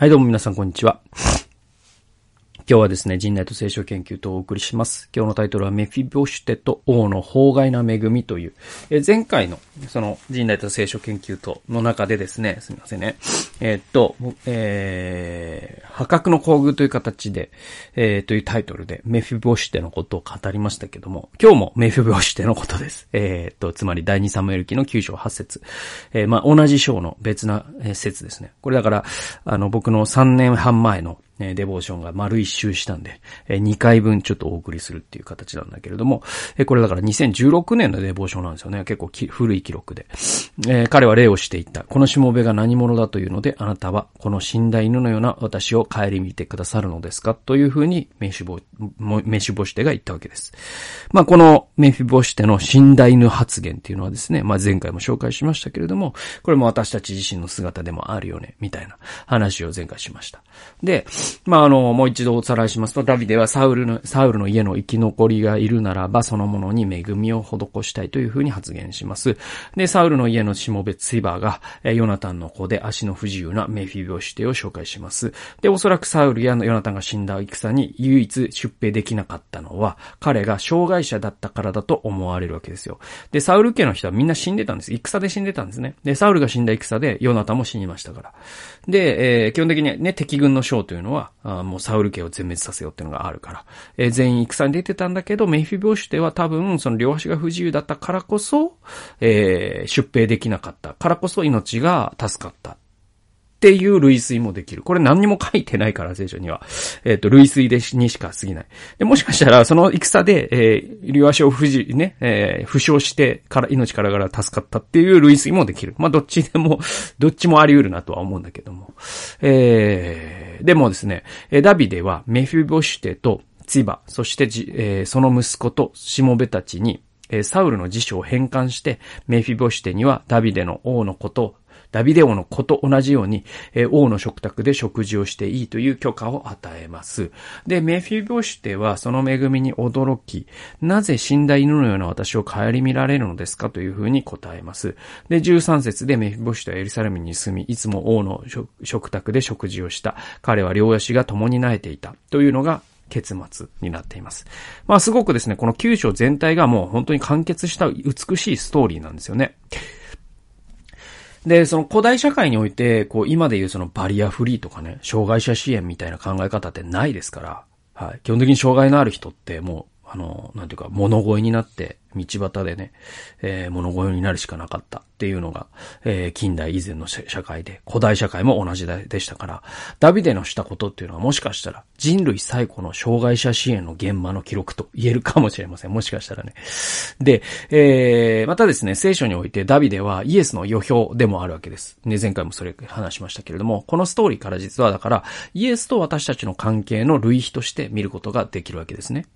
はい、どうも皆さん、こんにちは。今日はですね、人内と聖書研究とお送りします。今日のタイトルはメフィボシュテと王の法外な恵みという、え前回のその人内と聖書研究との中でですね、すみませんね。えー、っと、えー、破格の厚遇という形で、えー、というタイトルでメフィボシュテのことを語りましたけども、今日もメフィボシュテのことです。えー、っと、つまり第二サムエル記の9章8節えー、まあ、同じ章の別な説ですね。これだから、あの、僕の3年半前のえデボーションが丸一周したんで、え2回分ちょっとお送りするっていう形なんだけれども、えこれだから2016年のデボーションなんですよね。結構古い記録で。え彼は礼をしていった。このしもべが何者だというので、あなたはこの死んだ犬のような私を帰り見てくださるのですか？というふうにメシボ、メシボシテが言ったわけです。まあ、このメフィボシテの死んだ犬発言っていうのはですね、まあ、前回も紹介しましたけれども、これも私たち自身の姿でもあるよね、みたいな話を前回しました。で、まあ、あの、もう一度おさらいしますと、ダビデはサウルの、サウルの家の生き残りがいるならば、そのものに恵みを施したいというふうに発言します。で、サウルの家のしもべツイバーが、ヨナタンの子で足の不自由なメフィボシテを紹介します。で、おそらくサウルやヨナタンが死んだ戦に唯一出兵できなかったのは、彼が障害者だったからだと思われるわけですよ。で、サウル家の人はみんな死んでたんです。戦で死んでたんですね。で、サウルが死んだ戦でヨナタンも死にましたから。で、えー、基本的にね、敵軍の将というのは、あもうサウル家を全滅させようっていうのがあるから。えー、全員戦に出てたんだけど、メフィボシュテは多分、その両足が不自由だったからこそ、えー、出兵できなかったからこそ命が助かった。っていう類推もできる。これ何にも書いてないから、聖書には。えっ、ー、と、類推でにしか過ぎない。で、もしかしたら、その戦で、えー、両足を不自、ね、えー、負傷してから、命からがら助かったっていう類推もできる。まあ、どっちでも、どっちもあり得るなとは思うんだけども。えー、でもですね、ダビデはメフィボシュテとツィバ、そしてじ、えー、その息子としもべたちに、えサウルの辞書を変換して、メフィボシテにはダビデの王のことダビデ王の子と同じように、えー、王の食卓で食事をしていいという許可を与えます。で、メフィボシテはその恵みに驚き、なぜ死んだ犬のような私を顧みられるのですかというふうに答えます。で、13節でメフィボシテはエルサレムに住み、いつも王の食卓で食事をした。彼は両足が共に苗えていた。というのが結末になっています。まあすごくですね、この9章全体がもう本当に完結した美しいストーリーなんですよね。で、その古代社会において、こう、今でいうそのバリアフリーとかね、障害者支援みたいな考え方ってないですから、はい。基本的に障害のある人ってもう、あの、なんていうか、物乞いになって、道端でね、えー、物乞いになるしかなかったっていうのが、えー、近代以前の社会で、古代社会も同じでしたから、ダビデのしたことっていうのはもしかしたら人類最古の障害者支援の現場の記録と言えるかもしれません。もしかしたらね。で、えー、またですね、聖書においてダビデはイエスの予表でもあるわけです。ね、前回もそれ話しましたけれども、このストーリーから実はだから、イエスと私たちの関係の類比として見ることができるわけですね。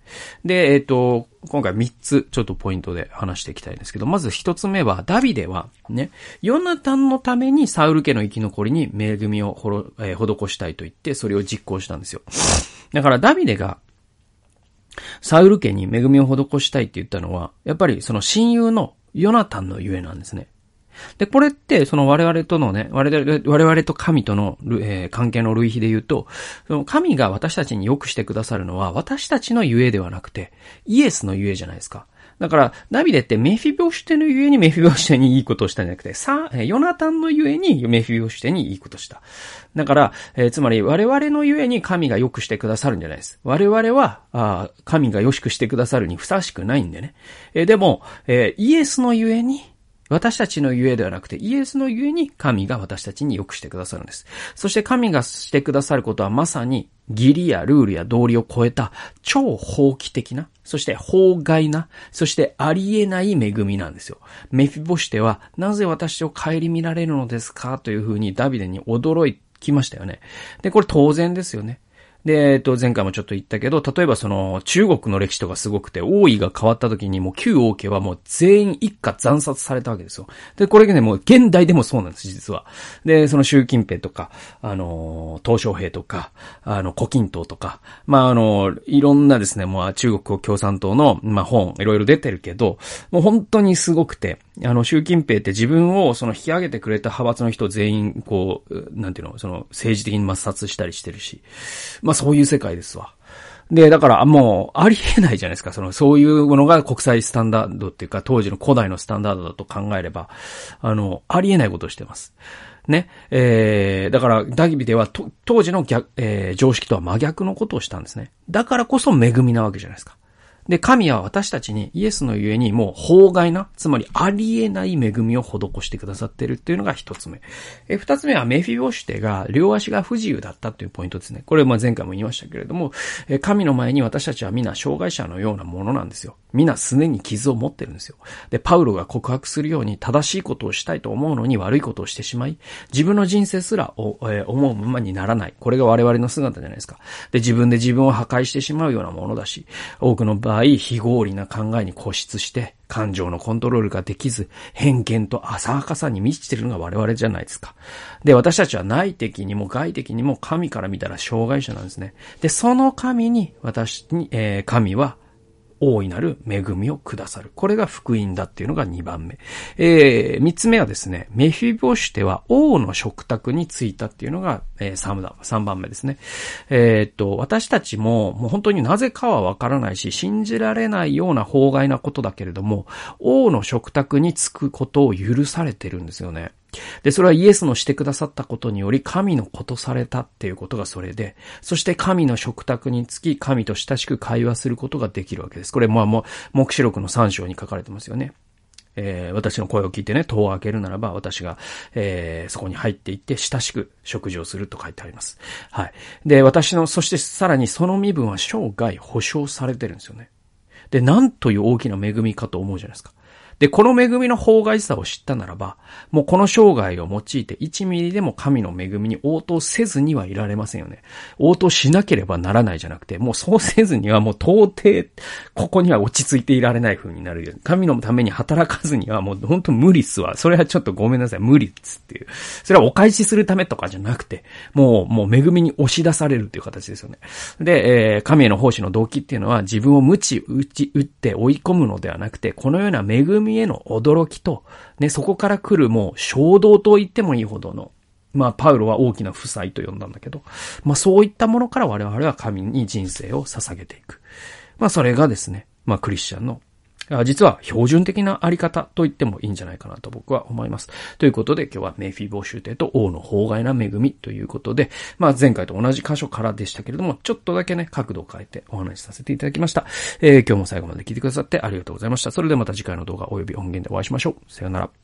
で、えっ、ー、と、今回3つちょっとポイントで話していきたいんですけど、まず1つ目は、ダビデは、ね、ヨナタンのためにサウル家の生き残りに恵みをほろ、えー、施したいと言って、それを実行したんですよ。だからダビデが、サウル家に恵みを施したいって言ったのは、やっぱりその親友のヨナタンのゆえなんですね。で、これって、その我々とのね、我々、我々と神との、えー、関係の類比で言うと、その神が私たちに良くしてくださるのは、私たちのゆえではなくて、イエスのゆえじゃないですか。だから、ナビデってメフィボシテのゆえにメフィボシテにいいことをしたんじゃなくて、さ、ヨナタンのゆえにメフィボシテにいいことをした。だから、えー、つまり我々のゆえに神が良くしてくださるんじゃないです。我々は、あ神が良しくしてくださるにふさわしくないんでね。えー、でも、えー、イエスのゆえに、私たちのゆえではなくて、イエスのゆえに神が私たちに良くしてくださるんです。そして神がしてくださることはまさに義理やルールや道理を超えた超法規的な、そして法外な、そしてありえない恵みなんですよ。メフィボシテはなぜ私を顧みられるのですかというふうにダビデに驚きましたよね。で、これ当然ですよね。で、えっと、前回もちょっと言ったけど、例えばその、中国の歴史とかすごくて、王位が変わった時にもう旧王家はもう全員一家惨殺されたわけですよ。で、これがね、もう現代でもそうなんです、実は。で、その習近平とか、あの、鄧小平とか、あの、古今東とか、まあ、あの、いろんなですね、もう中国共産党の、まあ、本、いろいろ出てるけど、もう本当にすごくて、あの、習近平って自分をその引き上げてくれた派閥の人全員、こう、なんていうの、その政治的に抹殺したりしてるし。まあそういう世界ですわ。で、だからもう、ありえないじゃないですか。その、そういうものが国際スタンダードっていうか、当時の古代のスタンダードだと考えれば、あの、ありえないことをしてます。ね。えー、だから、ダギビでは、当時の逆、えー、常識とは真逆のことをしたんですね。だからこそ恵みなわけじゃないですか。で、神は私たちにイエスのゆえにもう法外な、つまりありえない恵みを施してくださっているっていうのが一つ目。え、二つ目はメフィボシテが両足が不自由だったっていうポイントですね。これま前回も言いましたけれども、え、神の前に私たちは皆障害者のようなものなんですよ。皆すでに傷を持ってるんですよ。で、パウロが告白するように正しいことをしたいと思うのに悪いことをしてしまい、自分の人生すら、えー、思うままにならない。これが我々の姿じゃないですか。で、自分で自分を破壊してしまうようなものだし、多くの場合、非合理な考えに固執して、感情のコントロールができず、偏見と浅はかさに満ちているのが我々じゃないですか。で、私たちは内的にも外的にも神から見たら障害者なんですね。で、その神に、私に、えー、神は大いなる恵みをくださる。これが福音だっていうのが2番目。えー、3つ目はですね、メフィボシュテは王の食卓に着いたっていうのが、えー、3, 3番目ですね。えー、っと、私たちも、もう本当になぜかはわからないし、信じられないような法外なことだけれども、王の食卓に着くことを許されてるんですよね。で、それはイエスのしてくださったことにより神のことされたっていうことがそれで、そして神の食卓につき神と親しく会話することができるわけです。これまあもう、目視録の3章に書かれてますよね。えー、私の声を聞いてね、戸を開けるならば、私が、えー、そこに入っていって、親しく食事をすると書いてあります。はい。で、私の、そしてさらにその身分は生涯保証されてるんですよね。で、なんという大きな恵みかと思うじゃないですか。で、この恵みの法外さを知ったならば、もうこの生涯を用いて1ミリでも神の恵みに応答せずにはいられませんよね。応答しなければならないじゃなくて、もうそうせずにはもう到底、ここには落ち着いていられない風になるよ。神のために働かずにはもう本当無理っすわ。それはちょっとごめんなさい。無理っつっていう。それはお返しするためとかじゃなくて、もう、もう恵みに押し出されるっていう形ですよね。で、えー、神への奉仕の動機っていうのは自分を無知打ち、打って追い込むのではなくて、このような恵みへの驚きと、ね、そこから来るもう衝動と言ってもいいほどの、まあ、パウロは大きな負債と呼んだんだけど、まあ、そういったものから我々は神に人生を捧げていく。まあ、それがですね、まあ、クリスチャンの実は標準的なあり方と言ってもいいんじゃないかなと僕は思います。ということで今日はメフィボーシュテと王の法外な恵みということで、まあ前回と同じ箇所からでしたけれども、ちょっとだけね、角度を変えてお話しさせていただきました。えー、今日も最後まで聞いてくださってありがとうございました。それではまた次回の動画及び音源でお会いしましょう。さよなら。